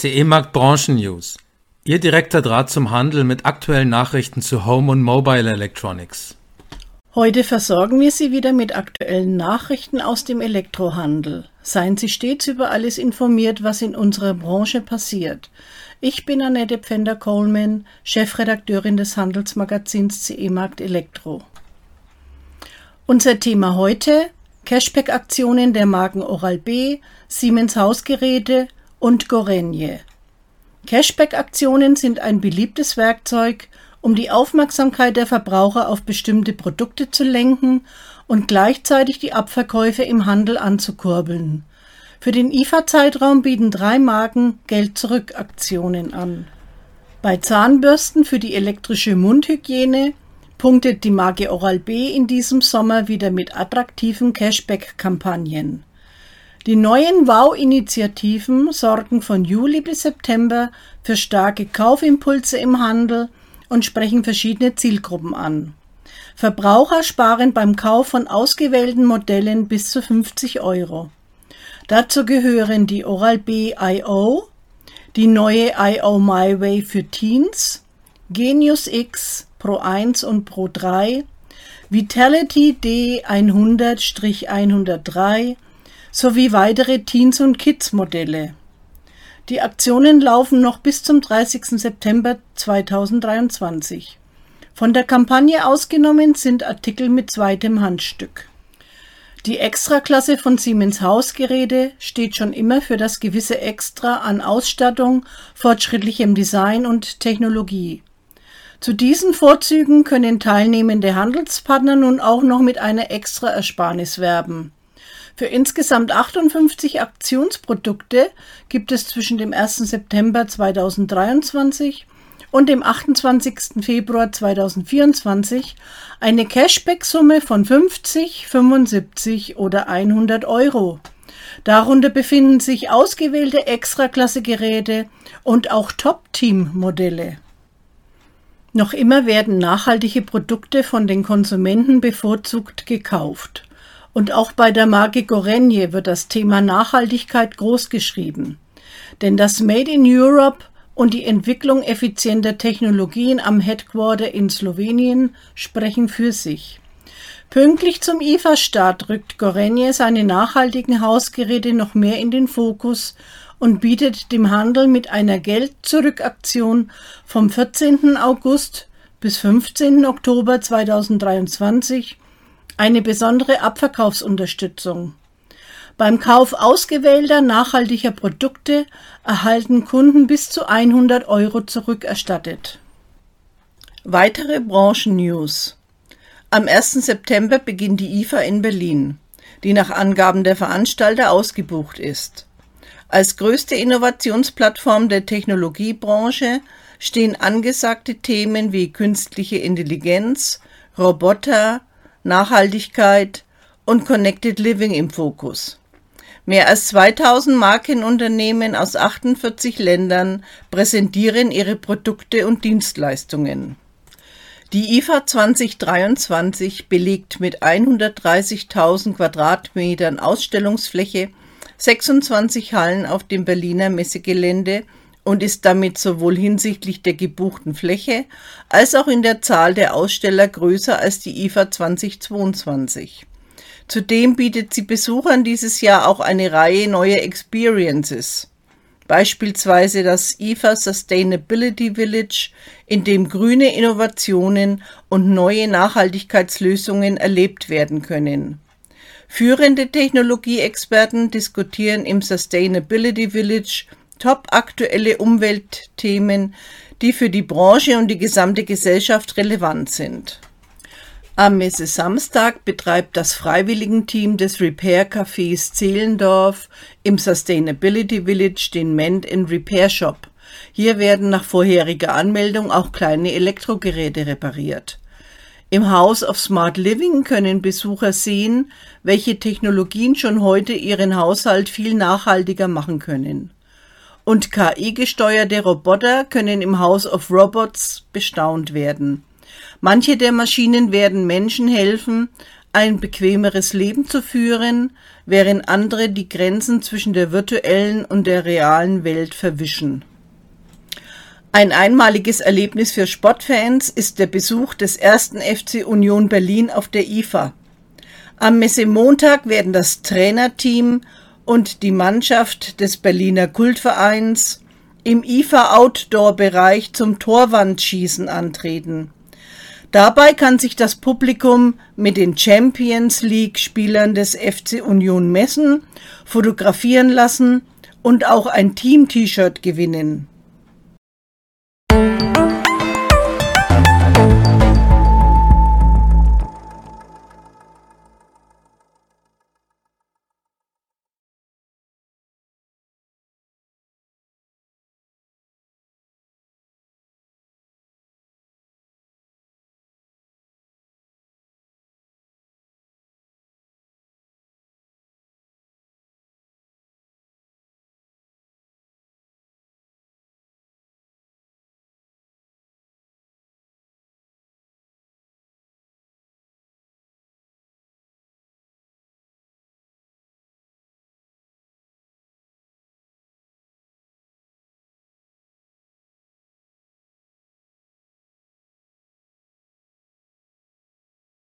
CE Markt Branchen News. Ihr direkter Draht zum Handel mit aktuellen Nachrichten zu Home und Mobile Electronics. Heute versorgen wir Sie wieder mit aktuellen Nachrichten aus dem Elektrohandel. Seien Sie stets über alles informiert, was in unserer Branche passiert. Ich bin Annette Pfänder-Coleman, Chefredakteurin des Handelsmagazins CE Markt Elektro. Unser Thema heute Cashback-Aktionen der Marken Oral-B, Siemens Hausgeräte und Gorenje. Cashback-Aktionen sind ein beliebtes Werkzeug, um die Aufmerksamkeit der Verbraucher auf bestimmte Produkte zu lenken und gleichzeitig die Abverkäufe im Handel anzukurbeln. Für den IFA-Zeitraum bieten drei Marken Geld-Zurück-Aktionen an. Bei Zahnbürsten für die elektrische Mundhygiene punktet die Marke Oral-B in diesem Sommer wieder mit attraktiven Cashback-Kampagnen. Die neuen Wow-Initiativen sorgen von Juli bis September für starke Kaufimpulse im Handel und sprechen verschiedene Zielgruppen an. Verbraucher sparen beim Kauf von ausgewählten Modellen bis zu 50 Euro. Dazu gehören die Oral-B IO, die neue IO My Way für Teens, Genius X Pro 1 und Pro 3, Vitality D100-103 sowie weitere Teens- und Kids-Modelle. Die Aktionen laufen noch bis zum 30. September 2023. Von der Kampagne ausgenommen sind Artikel mit zweitem Handstück. Die Extraklasse von Siemens Hausgeräte steht schon immer für das gewisse Extra an Ausstattung, fortschrittlichem Design und Technologie. Zu diesen Vorzügen können teilnehmende Handelspartner nun auch noch mit einer Extraersparnis werben. Für insgesamt 58 Aktionsprodukte gibt es zwischen dem 1. September 2023 und dem 28. Februar 2024 eine Cashback-Summe von 50, 75 oder 100 Euro. Darunter befinden sich ausgewählte Extraklasse-Geräte und auch Top-Team-Modelle. Noch immer werden nachhaltige Produkte von den Konsumenten bevorzugt gekauft. Und auch bei der Marke Gorenje wird das Thema Nachhaltigkeit großgeschrieben. Denn das Made in Europe und die Entwicklung effizienter Technologien am Headquarter in Slowenien sprechen für sich. Pünktlich zum IFA-Start rückt Gorenje seine nachhaltigen Hausgeräte noch mehr in den Fokus und bietet dem Handel mit einer Geld-Zurück-Aktion vom 14. August bis 15. Oktober 2023 eine besondere Abverkaufsunterstützung. Beim Kauf ausgewählter nachhaltiger Produkte erhalten Kunden bis zu 100 Euro zurückerstattet. Weitere Branchen-News. Am 1. September beginnt die IFA in Berlin, die nach Angaben der Veranstalter ausgebucht ist. Als größte Innovationsplattform der Technologiebranche stehen angesagte Themen wie künstliche Intelligenz, Roboter, Nachhaltigkeit und Connected Living im Fokus. Mehr als 2000 Markenunternehmen aus 48 Ländern präsentieren ihre Produkte und Dienstleistungen. Die IFA 2023 belegt mit 130.000 Quadratmetern Ausstellungsfläche 26 Hallen auf dem Berliner Messegelände und ist damit sowohl hinsichtlich der gebuchten Fläche als auch in der Zahl der Aussteller größer als die IFA 2022. Zudem bietet sie Besuchern dieses Jahr auch eine Reihe neuer Experiences. Beispielsweise das IFA Sustainability Village, in dem grüne Innovationen und neue Nachhaltigkeitslösungen erlebt werden können. Führende Technologieexperten diskutieren im Sustainability Village top aktuelle Umweltthemen, die für die Branche und die gesamte Gesellschaft relevant sind. Am Messe Samstag betreibt das Freiwilligenteam des Repair Cafés Zehlendorf im Sustainability Village den Mend Repair Shop. Hier werden nach vorheriger Anmeldung auch kleine Elektrogeräte repariert. Im House of Smart Living können Besucher sehen, welche Technologien schon heute ihren Haushalt viel nachhaltiger machen können. Und KI-gesteuerte Roboter können im House of Robots bestaunt werden. Manche der Maschinen werden Menschen helfen, ein bequemeres Leben zu führen, während andere die Grenzen zwischen der virtuellen und der realen Welt verwischen. Ein einmaliges Erlebnis für Sportfans ist der Besuch des ersten FC Union Berlin auf der IFA. Am Messemontag werden das Trainerteam und die Mannschaft des Berliner Kultvereins im IFA Outdoor Bereich zum Torwandschießen antreten. Dabei kann sich das Publikum mit den Champions League Spielern des FC Union messen, fotografieren lassen und auch ein Team T-Shirt gewinnen.